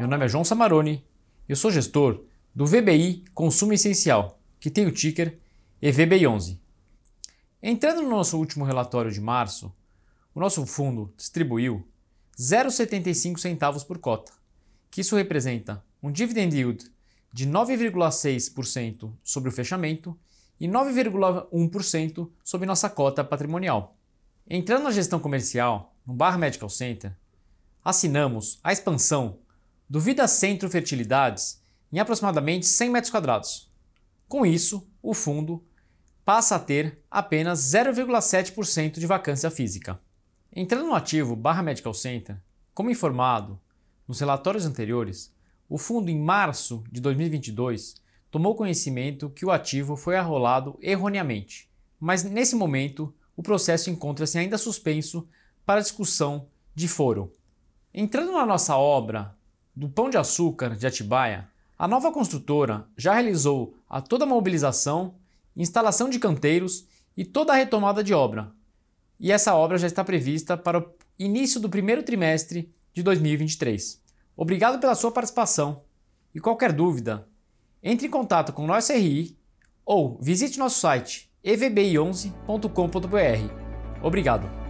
Meu nome é João Samaroni, eu sou gestor do VBI Consumo Essencial, que tem o ticker EVBI11. Entrando no nosso último relatório de março, o nosso fundo distribuiu 0,75 centavos por cota, que isso representa um dividend yield de 9,6% sobre o fechamento e 9,1% sobre nossa cota patrimonial. Entrando na gestão comercial, no Bar Medical Center, assinamos a expansão do Vida Centro Fertilidades em aproximadamente 100 metros quadrados. Com isso, o fundo passa a ter apenas 0,7% de vacância física. Entrando no ativo Barra Medical Center, como informado nos relatórios anteriores, o fundo, em março de 2022, tomou conhecimento que o ativo foi arrolado erroneamente, mas nesse momento o processo encontra-se ainda suspenso para discussão de foro. Entrando na nossa obra do Pão de Açúcar de Atibaia, a nova construtora já realizou a toda a mobilização, instalação de canteiros e toda a retomada de obra, e essa obra já está prevista para o início do primeiro trimestre de 2023. Obrigado pela sua participação e qualquer dúvida, entre em contato com o nosso RI ou visite nosso site evbi11.com.br. Obrigado.